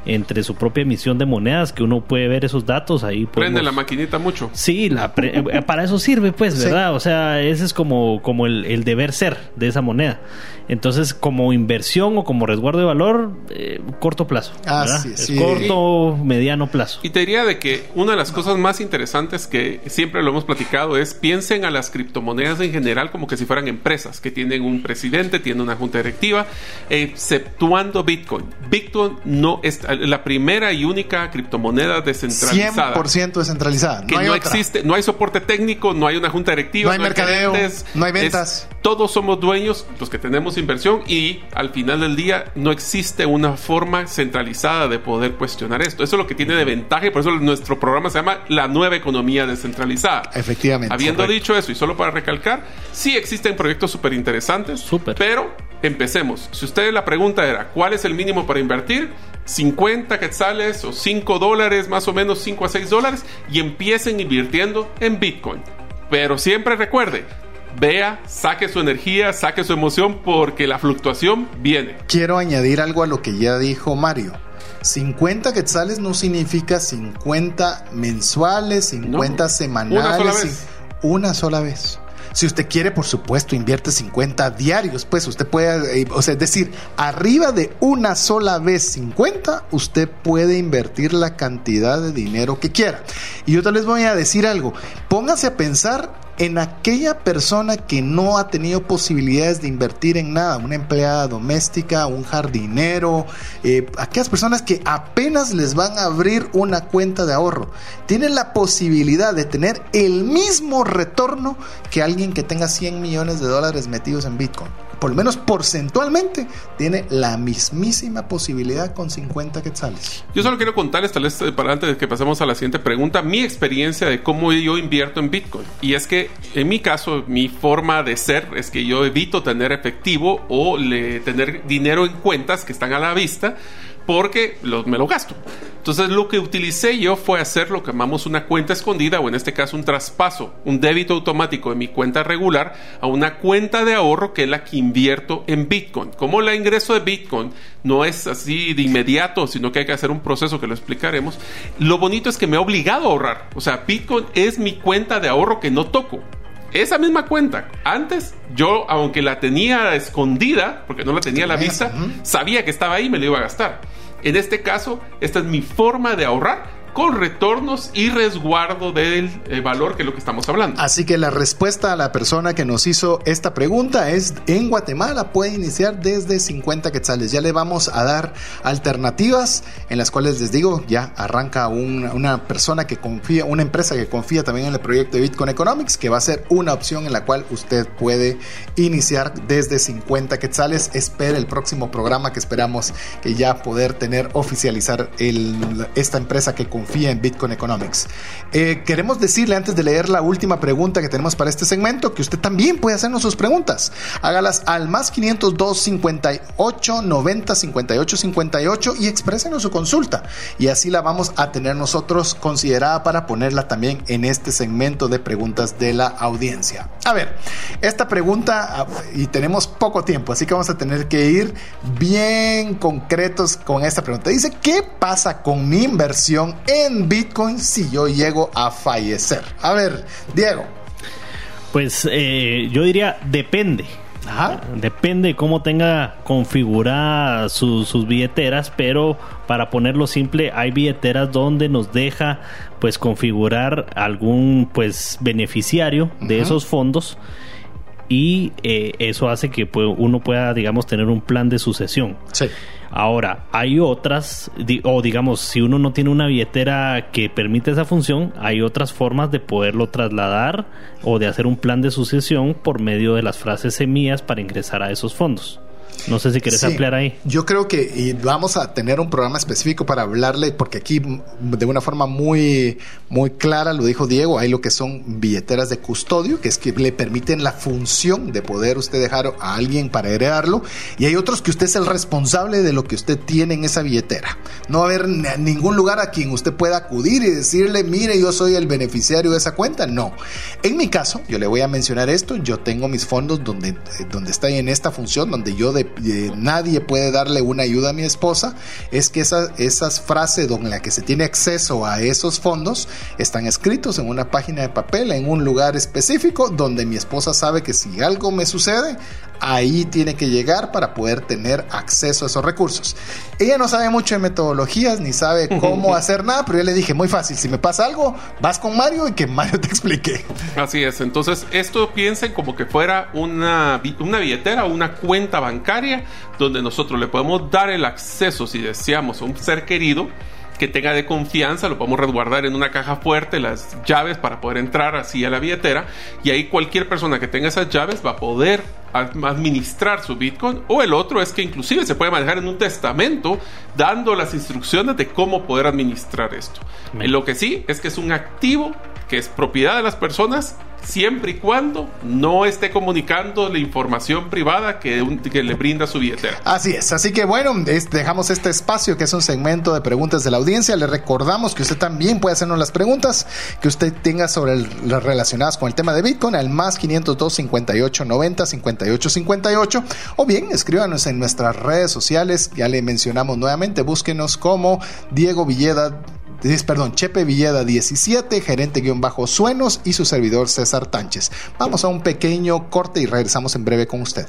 B: entre su propia emisión de monedas, que uno puede ver esos datos ahí.
C: Prende la maquinita mucho.
B: Sí, la eh, para eso sirve, pues, ¿verdad? O sea, ese es como, como el, deber ser de esa moneda. Entonces, como inversión o como resguardo de valor, eh, corto plazo.
A: Ah, sí,
B: corto, mediano plazo.
C: Y te diría de que una de las cosas más interesantes que siempre lo hemos platicado es piensen a las criptomonedas en general como que si fueran empresas que tienen un presidente, tienen una junta directiva, exceptuando Bitcoin. Bitcoin no es la primera y única criptomoneda descentralizada.
A: 100% descentralizada.
C: Que no, existe, no hay soporte técnico, no hay una junta directiva,
A: no hay mercadeo, no hay ventas.
C: todos somos dueños, los que tenemos inversión y al final del día no existe una forma centralizada de poder cuestionar esto. Eso es lo que tiene de ventaja y por eso nuestro programa se llama La Nueva Economía Descentralizada.
A: Efectivamente.
C: Habiendo dicho eso y solo para recalcar, sí existen proyectos súper interesantes, pero empecemos. Si usted la pregunta era, ¿cuál es el mínimo para invertir? 50 quetzales o 5 dólares, más o menos 5 a 6 dólares, y empiecen invirtiendo en Bitcoin. Pero siempre recuerde, vea, saque su energía, saque su emoción, porque la fluctuación viene.
A: Quiero añadir algo a lo que ya dijo Mario. 50 quetzales no significa 50 mensuales, 50 semanales. Una sola vez. Una sola vez. Si usted quiere, por supuesto, invierte 50 diarios, pues usted puede, eh, o sea, es decir, arriba de una sola vez 50, usted puede invertir la cantidad de dinero que quiera. Y yo tal vez voy a decir algo, póngase a pensar en aquella persona que no ha tenido posibilidades de invertir en nada, una empleada doméstica, un jardinero, eh, aquellas personas que apenas les van a abrir una cuenta de ahorro, tienen la posibilidad de tener el mismo retorno que alguien que tenga 100 millones de dólares metidos en Bitcoin por lo menos porcentualmente, tiene la mismísima posibilidad con 50 quetzales.
C: Yo solo quiero contarles, tal vez para antes de que pasemos a la siguiente pregunta, mi experiencia de cómo yo invierto en Bitcoin. Y es que en mi caso, mi forma de ser es que yo evito tener efectivo o tener dinero en cuentas que están a la vista porque me lo gasto. Entonces lo que utilicé yo fue hacer lo que llamamos una cuenta escondida o en este caso un traspaso, un débito automático de mi cuenta regular a una cuenta de ahorro que es la que invierto en Bitcoin. Como el ingreso de Bitcoin no es así de inmediato, sino que hay que hacer un proceso que lo explicaremos, lo bonito es que me ha obligado a ahorrar. O sea, Bitcoin es mi cuenta de ahorro que no toco esa misma cuenta, antes yo, aunque la tenía escondida, porque no la tenía a la vista, sabía que estaba ahí y me lo iba a gastar. En este caso, esta es mi forma de ahorrar con retornos y resguardo del eh, valor que es lo que estamos hablando.
A: Así que la respuesta a la persona que nos hizo esta pregunta es en Guatemala puede iniciar desde 50 quetzales. Ya le vamos a dar alternativas en las cuales les digo, ya arranca una persona que confía, una empresa que confía también en el proyecto de Bitcoin Economics, que va a ser una opción en la cual usted puede iniciar desde 50 quetzales. Espere el próximo programa que esperamos que ya poder tener oficializar esta empresa que confía confía en Bitcoin Economics. Eh, queremos decirle antes de leer la última pregunta que tenemos para este segmento que usted también puede hacernos sus preguntas. Hágalas al más 502 58 90 58 58 y exprésenos su consulta. Y así la vamos a tener nosotros considerada para ponerla también en este segmento de preguntas de la audiencia. A ver, esta pregunta, ah, y tenemos poco tiempo, así que vamos a tener que ir bien concretos con esta pregunta. Dice, ¿qué pasa con mi inversión en Bitcoin si yo llego a fallecer? A ver, Diego.
B: Pues eh, yo diría depende. Depende de cómo tenga configuradas sus billeteras, pero para ponerlo simple, hay billeteras donde nos deja pues configurar algún pues beneficiario de esos fondos y eh, eso hace que pues, uno pueda digamos tener un plan de sucesión.
A: Sí.
B: Ahora, hay otras, o digamos, si uno no tiene una billetera que permite esa función, hay otras formas de poderlo trasladar o de hacer un plan de sucesión por medio de las frases semillas para ingresar a esos fondos. No sé si quieres ampliar ahí.
A: Yo creo que vamos a tener un programa específico para hablarle, porque aquí de una forma muy, muy clara lo dijo Diego, hay lo que son billeteras de custodio, que es que le permiten la función de poder usted dejar a alguien para heredarlo, y hay otros que usted es el responsable de lo que usted tiene en esa billetera. No va a haber ningún lugar a quien usted pueda acudir y decirle, mire, yo soy el beneficiario de esa cuenta. No. En mi caso, yo le voy a mencionar esto, yo tengo mis fondos donde, donde está en esta función, donde yo de nadie puede darle una ayuda a mi esposa, es que esas frases donde la que se tiene acceso a esos fondos están escritos en una página de papel, en un lugar específico, donde mi esposa sabe que si algo me sucede, ahí tiene que llegar para poder tener acceso a esos recursos. Ella no sabe mucho de metodologías ni sabe cómo hacer nada, pero yo le dije, muy fácil, si me pasa algo, vas con Mario y que Mario te explique.
C: Así es, entonces esto piensen como que fuera una, una billetera o una cuenta bancaria donde nosotros le podemos dar el acceso si deseamos a un ser querido que tenga de confianza, lo podemos resguardar en una caja fuerte, las llaves para poder entrar así a la billetera y ahí cualquier persona que tenga esas llaves va a poder administrar su Bitcoin o el otro es que inclusive se puede manejar en un testamento dando las instrucciones de cómo poder administrar esto. Lo que sí es que es un activo que es propiedad de las personas siempre y cuando no esté comunicando la información privada que, le brinda su billetera.
A: Así es, así que bueno, dejamos este espacio que es un segmento de preguntas de la audiencia. Le recordamos que usted también puede hacernos las preguntas que usted tenga sobre las relacionadas con el tema de Bitcoin al más 502 58 90 58 58 o bien escríbanos en nuestras redes sociales, ya le mencionamos nuevamente, búsquenos como Diego Villeda perdón, Chepe Villeda 17, gerente guion bajo Suenos y su servidor César Tánchez. Vamos a un pequeño corte y regresamos en breve con usted.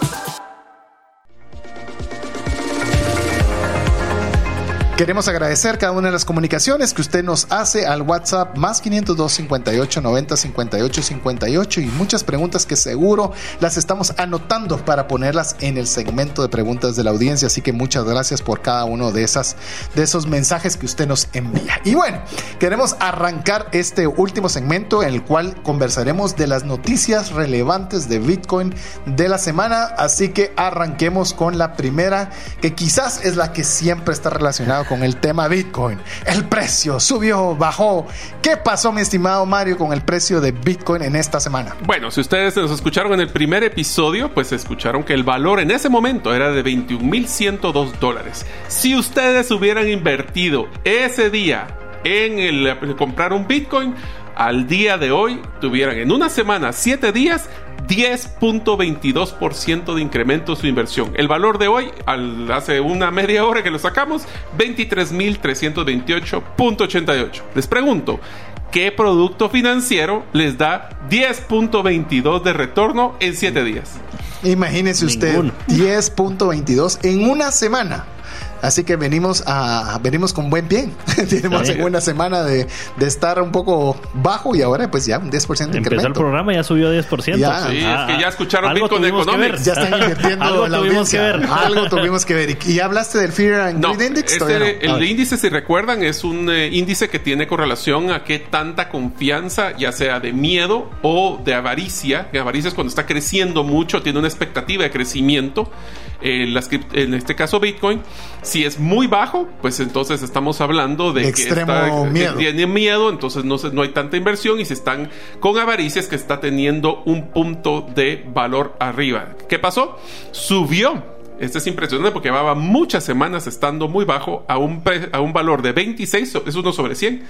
A: Queremos agradecer cada una de las comunicaciones que usted nos hace al WhatsApp más 502 58 90 58 58 y muchas preguntas que seguro las estamos anotando para ponerlas en el segmento de preguntas de la audiencia. Así que muchas gracias por cada uno de, esas, de esos mensajes que usted nos envía. Y bueno, queremos arrancar este último segmento en el cual conversaremos de las noticias relevantes de Bitcoin de la semana. Así que arranquemos con la primera, que quizás es la que siempre está relacionada con el tema Bitcoin. El precio subió, bajó. ¿Qué pasó, mi estimado Mario, con el precio de Bitcoin en esta semana?
C: Bueno, si ustedes nos escucharon en el primer episodio, pues escucharon que el valor en ese momento era de 21.102 dólares. Si ustedes hubieran invertido ese día en el, comprar un Bitcoin, al día de hoy tuvieran en una semana, siete días, 10.22% de incremento su inversión. El valor de hoy, al, hace una media hora que lo sacamos, 23.328.88. Les pregunto, ¿qué producto financiero les da 10.22 de retorno en 7 días?
A: Imagínese usted, 10.22 en una semana. Así que venimos a venimos con buen pie. Tenemos una buena semana de, de, estar un poco bajo y ahora pues ya un 10% de incremento.
B: Empezó el programa ya subió 10%.
C: Ya, sí, es que ya escucharon Bitcoin Economics.
A: Ya están invirtiendo la audiencia. Algo tuvimos que ver. ¿Y hablaste del Fear and Greed Index?
C: Este, El índice, si recuerdan, es un eh, índice que tiene correlación a qué tanta confianza, ya sea de miedo o de avaricia. Que avaricia es cuando está creciendo mucho, tiene una expectativa de crecimiento en este caso Bitcoin, si es muy bajo, pues entonces estamos hablando de,
A: que, miedo.
C: tiene miedo, entonces no, no hay tanta inversión y si están con avaricias que está teniendo un punto de valor arriba. ¿Qué pasó? Subió este es impresionante porque llevaba muchas semanas estando muy bajo a un, a un valor de 26, es uno sobre 100.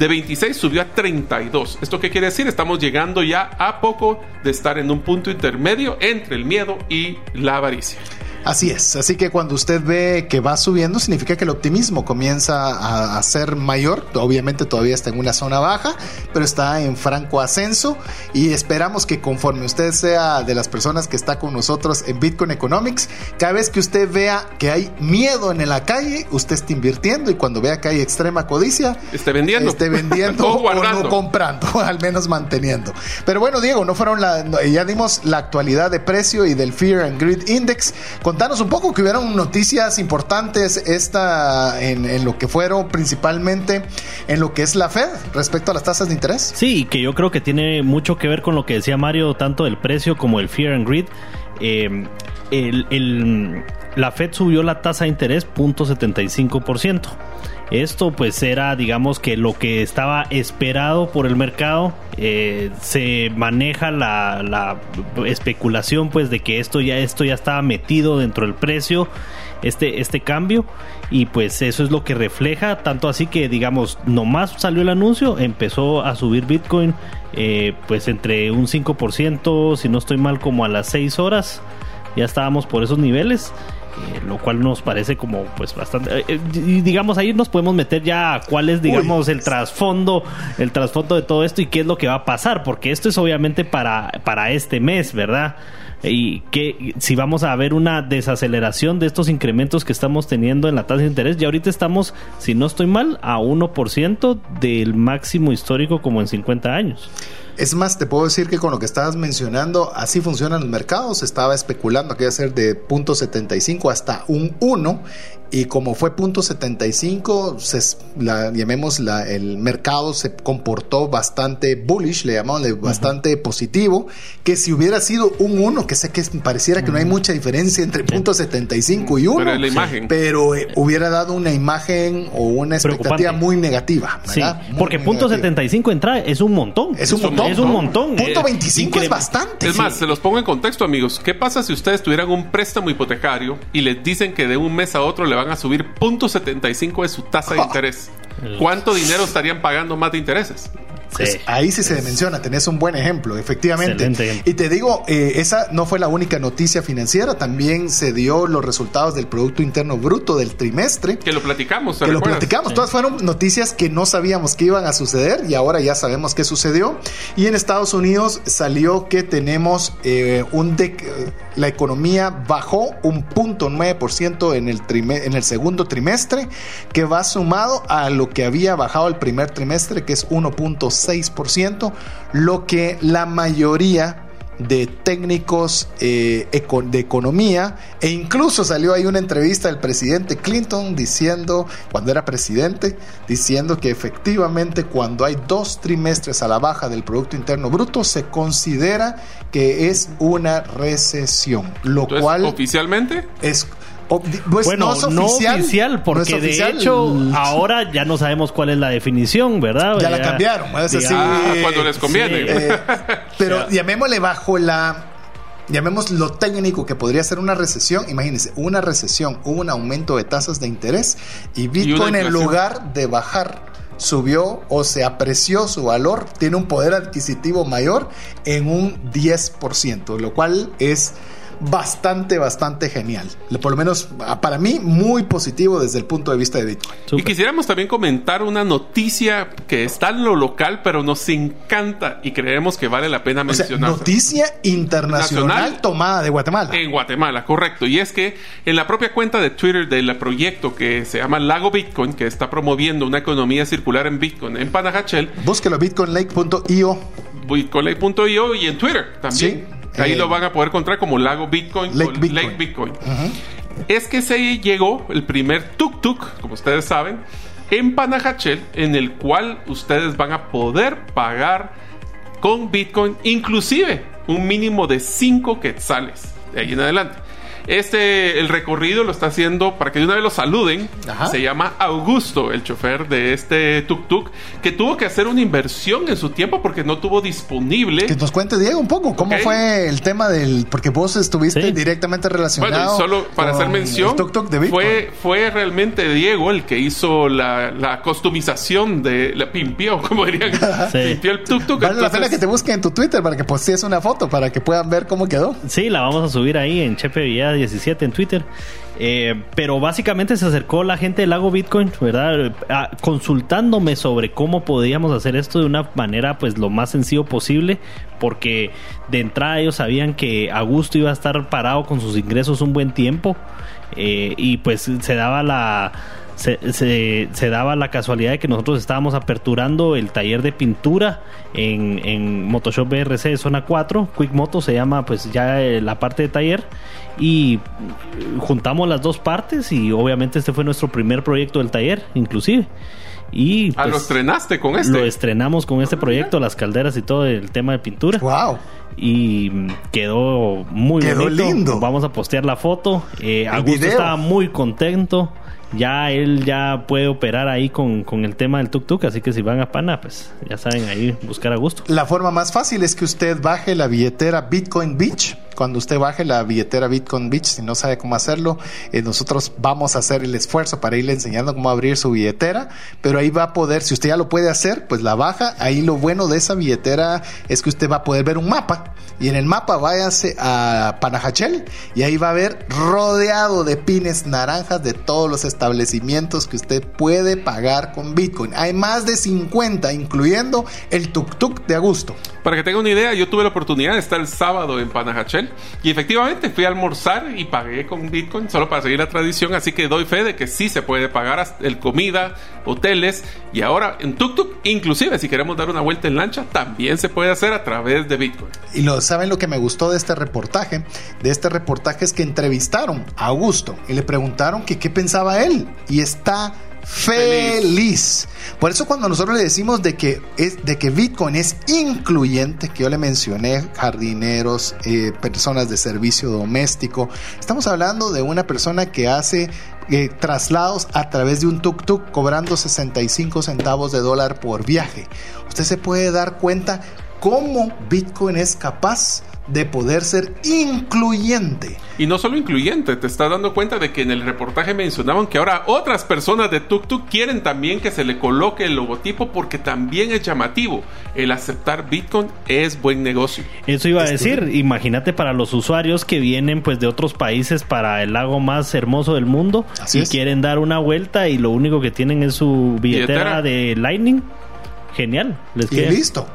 C: De 26 subió a 32. ¿Esto qué quiere decir? Estamos llegando ya a poco de estar en un punto intermedio entre el miedo y la avaricia.
A: Así es, así que cuando usted ve que va subiendo, significa que el optimismo comienza a, ser mayor. Obviamente todavía está en una zona baja, pero está en franco ascenso y esperamos que conforme usted sea de las personas que está con nosotros en Bitcoin Economics, cada vez que usted vea que hay miedo en la calle, usted esté invirtiendo y cuando vea que hay extrema codicia,
C: esté vendiendo,
A: esté vendiendo o, no comprando, al menos manteniendo. Pero bueno, Diego, no fueron la, ya dimos la actualidad de precio y del Fear and Greed Index. Contanos un poco que hubieron noticias importantes esta en, lo que fueron principalmente en lo que es la Fed respecto a las tasas de interés.
B: Sí, que yo creo que tiene mucho que ver con lo que decía Mario, tanto el precio como el fear and greed. El, la Fed subió la tasa de interés 0.75%. Esto pues era digamos que lo que estaba esperado por el mercado. Eh, se maneja la, la, especulación pues de que esto ya, esto ya estaba metido dentro del precio, este, este cambio. Y pues eso es lo que refleja, tanto así que digamos, nomás salió el anuncio, empezó a subir Bitcoin eh, pues entre un 5%, si no estoy mal, como a las 6 horas. Ya estábamos por esos niveles. Eh, lo cual nos parece como pues bastante eh, eh, y digamos ahí nos podemos meter ya a cuál es digamos el trasfondo el trasfondo de todo esto y qué es lo que va a pasar porque esto es obviamente para para este mes verdad y que si vamos a ver una desaceleración de estos incrementos que estamos teniendo en la tasa de interés ya ahorita estamos si no estoy mal a 1% del máximo histórico como en 50 años
A: es más, te puedo decir que con lo que estabas mencionando, así funcionan los mercados. Estaba especulando que iba a ser de punto .75 hasta un 1 y como fue punto .75, se, la, llamemos la, el mercado se comportó bastante bullish, le llamamos bastante positivo, que si hubiera sido un 1, que sé que pareciera que no hay mucha diferencia entre punto .75 y 1,
C: pero, la imagen.
A: pero eh, hubiera dado una imagen o una expectativa muy negativa. ¿verdad?
B: Sí, porque punto .75 entra es un montón.
A: Es un montón.
B: Es un montón.
A: Punto 25 eh, es bastante.
C: Es más, se los pongo en contexto, amigos. ¿Qué pasa si ustedes tuvieran un préstamo hipotecario y les dicen que de un mes a otro le van a subir 0.75 de su tasa de interés. ¿Cuánto dinero estarían pagando más de intereses?
A: Pues ahí sí se menciona, tenés un buen ejemplo, efectivamente. Y te digo, eh, esa no fue la única noticia financiera, también se dio los resultados del Producto Interno Bruto del trimestre.
C: Que lo platicamos,
A: Que lo platicamos, todas fueron noticias que no sabíamos que iban a suceder y ahora ya sabemos qué sucedió. Y en Estados Unidos salió que tenemos eh, un... De la economía bajó un punto 9% en el, en el segundo trimestre, que va sumado a lo que había bajado el primer trimestre, que es 1.6%, lo que la mayoría de técnicos eh, de economía e incluso salió ahí una entrevista del presidente Clinton diciendo, cuando era presidente, diciendo que efectivamente cuando hay dos trimestres a la baja del Producto Interno Bruto se considera que es una recesión, lo cual
C: oficialmente
A: es
B: pues bueno, no, oficial, porque de hecho ahora ya no sabemos cuál es la definición, ¿verdad?
A: Ya, la cambiaron.
C: cuando les conviene.
A: Eh, pero llamémosle bajo la llamemos lo técnico que podría ser una recesión, imagínense, una recesión, hubo un aumento de tasas de interés y Bitcoin en lugar de bajar subió o se apreció su valor, tiene un poder adquisitivo mayor en un 10%, lo cual es bastante, bastante genial. Por lo menos ah, para mí, muy positivo desde el punto de vista de Bitcoin.
C: Y quisiéramos también comentar una noticia que está en lo local, pero nos encanta y creemos que vale la pena mencionar.
A: noticia internacional tomada de Guatemala.
C: En Guatemala, correcto. Y es que en la propia cuenta de Twitter del proyecto que se llama Lago Bitcoin, que está promoviendo una economía circular en Bitcoin en Panajachel.
A: Búsquelo bitcoinlake.io.
C: Bitcoinlake.io y en Twitter también. Sí. Ahí lo van a poder encontrar como Lago Bitcoin Lake Bitcoin. Es que se llegó el primer tuk-tuk, como ustedes saben, en Panajachel, en el cual ustedes van a poder pagar con Bitcoin, inclusive un mínimo de 5 quetzales de ahí en adelante. Este, el recorrido lo está haciendo para que de una vez lo saluden. Se llama Augusto, el chofer de este tuk-tuk, que tuvo que hacer una inversión en su tiempo porque no tuvo disponible.
A: Que nos cuente, Diego, un poco, ¿cómo fue el tema del. Porque vos estuviste directamente relacionado.
C: Bueno, solo para hacer mención, fue, fue realmente Diego el que hizo la, la customización de. La pimpió, como dirían. Pimpió
A: el tuk-tuk. Vale la pena que te busquen en tu Twitter para que postees una foto para que puedan ver cómo quedó.
B: Sí, la vamos a subir ahí en Chepe Villada 17 en Twitter. Eh, pero básicamente se acercó la gente del Lago Bitcoin, ¿verdad? consultándome sobre cómo podíamos hacer esto de una manera pues lo más sencillo posible, porque de entrada ellos sabían que Augusto iba a estar parado con sus ingresos un buen tiempo eh, y pues se daba la se, se, daba la casualidad de que nosotros estábamos aperturando el taller de pintura en, en Motoshop BRC zona 4, Quick Moto se llama pues ya eh, la parte de taller y juntamos las dos partes y obviamente este fue nuestro primer proyecto del taller inclusive. Y
C: ah, lo pues, estrenaste con este.
B: Lo estrenamos con este proyecto, las calderas y todo el tema de pintura.
A: Wow.
B: y quedó muy
A: quedó lindo.
B: Vamos a postear la foto. Eh, Augusto estaba muy contento ya él ya puede operar ahí con, con el tema del tuk-tuk, así que si van a Pana, pues ya saben ahí buscar a gusto.
A: La forma más fácil es que usted baje la billetera Bitcoin Beach cuando usted baje la billetera Bitcoin Beach, si no sabe cómo hacerlo, eh, nosotros vamos a hacer el esfuerzo para irle enseñando cómo abrir su billetera, pero ahí va a poder, si usted ya lo puede hacer, pues la baja. Ahí lo bueno de esa billetera es que usted va a poder ver un mapa y en el mapa váyase a Panajachel y ahí va a ver rodeado de pines naranjas de todos los establecimientos que usted puede pagar con Bitcoin. Hay más de 50, incluyendo el tuk tuk de Augusto.
C: Para que tenga una idea, yo tuve la oportunidad de estar el sábado en Panajachel y efectivamente fui a almorzar y pagué con Bitcoin solo para seguir la tradición, así que doy fe de que sí se puede pagar el comida, hoteles y ahora en tuk-tuk, inclusive si queremos dar una vuelta en lancha, también se puede hacer a través de Bitcoin.
A: Y lo saben lo que me gustó de este reportaje, de este reportaje es que entrevistaron a Augusto y le preguntaron qué pensaba él y está feliz. Por eso cuando nosotros le decimos de que, es, de que Bitcoin es incluyente, que yo le mencioné jardineros, eh, personas de servicio doméstico, estamos hablando de una persona que hace eh, traslados a través de un tuk-tuk cobrando 65 centavos de dólar por viaje. Usted se puede dar cuenta cómo Bitcoin es capaz de poder ser incluyente.
C: Y no solo incluyente, te estás dando cuenta de que en el reportaje mencionaban que ahora otras personas de Tuk quieren también que se le coloque el logotipo porque también es llamativo. El aceptar Bitcoin es buen negocio.
B: Eso iba a decir, imagínate para los usuarios que vienen pues de otros países para el lago más hermoso del mundo y quieren dar una vuelta y lo único que tienen es su billetera. de Lightning genial.
A: Les y listo.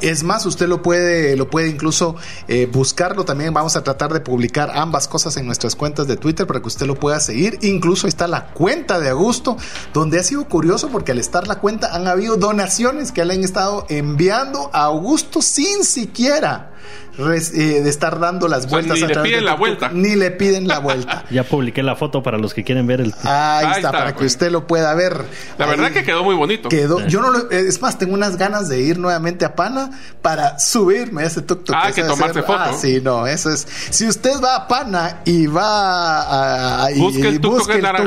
A: Es más, usted lo puede, lo puede incluso eh, buscarlo también. Vamos a tratar de publicar ambas cosas en nuestras cuentas de Twitter para que usted lo pueda seguir. Incluso está la cuenta de Augusto, donde ha sido curioso porque al estar la cuenta han habido donaciones que le han estado enviando a Augusto sin siquiera eh, de estar dando las vueltas.
C: ni le piden la vuelta.
A: Ni le piden la vuelta.
B: ya publiqué la foto para los que quieren ver el.
A: Ahí, está, para que usted lo pueda ver.
C: La verdad que quedó muy bonito.
A: Quedó. Yo no lo, es más, tengo unas ganas de ir nuevamente a Pana para subirme a ese tuk tuk.
C: Ah, que tomarse foto. Ah,
A: sí, no, eso es. Si usted va a Pana y va a.
C: busque el tuk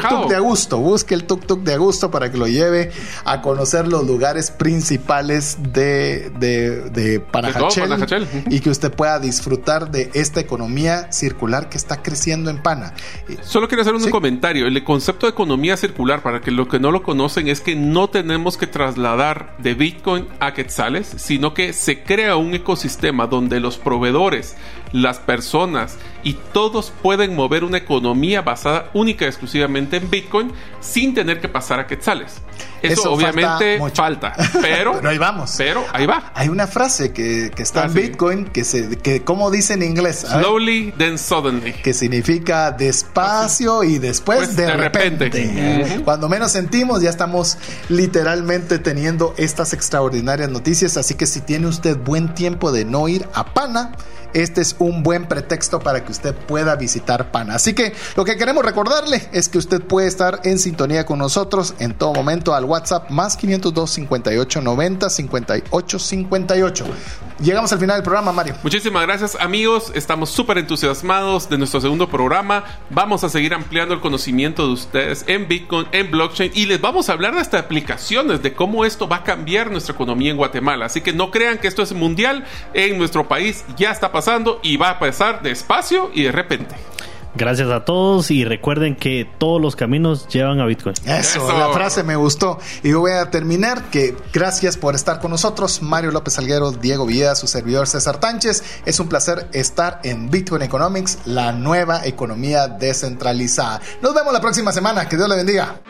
C: tuk
A: de Augusto, busque el tuk tuk de Augusto para que lo lleve a conocer los lugares principales de, de, de Panajachel, y que usted pueda disfrutar de esta economía circular que está creciendo en Pana.
C: Solo quiero hacer un comentario. El concepto de economía circular, para que los que no lo conocen, es que no tenemos que trasladar de Bitcoin a quetzales, sino que se crea un ecosistema donde los proveedores, las personas y todos pueden mover una economía basada única y exclusivamente en Bitcoin sin tener que pasar a quetzales. Eso, obviamente falta, pero,
A: ahí vamos.
C: Pero ahí va.
A: Hay una frase que, está en ah, Bitcoin que se que como dice en inglés,
C: slowly then suddenly,
A: que significa despacio y después pues, de, repente. Cuando menos sentimos ya estamos literalmente teniendo estas extraordinarias noticias, así que si tiene usted buen tiempo de no ir a Pana, este es un buen pretexto para que usted pueda visitar Pana. Así que lo que queremos recordarle es que usted puede estar en sintonía con nosotros en todo momento al WhatsApp más 502 58 90 58 58. Llegamos al final del programa, Mario.
C: Muchísimas gracias, amigos. Estamos súper entusiasmados de nuestro segundo programa. Vamos a seguir ampliando el conocimiento de ustedes en Bitcoin, en blockchain y les vamos a hablar de estas aplicaciones, de cómo esto va a cambiar nuestra economía en Guatemala. Así que no crean que esto es mundial. En nuestro país ya está pasando y va a pasar despacio y de repente.
B: Gracias a todos y recuerden que todos los caminos llevan a Bitcoin.
A: Eso, la frase me gustó. Y voy a terminar que gracias por estar con nosotros, Mario López Alguero, Diego Villa, su servidor César Tánchez. Es un placer estar en Bitcoin Economics, la nueva economía descentralizada. Nos vemos la próxima semana. Que Dios le bendiga.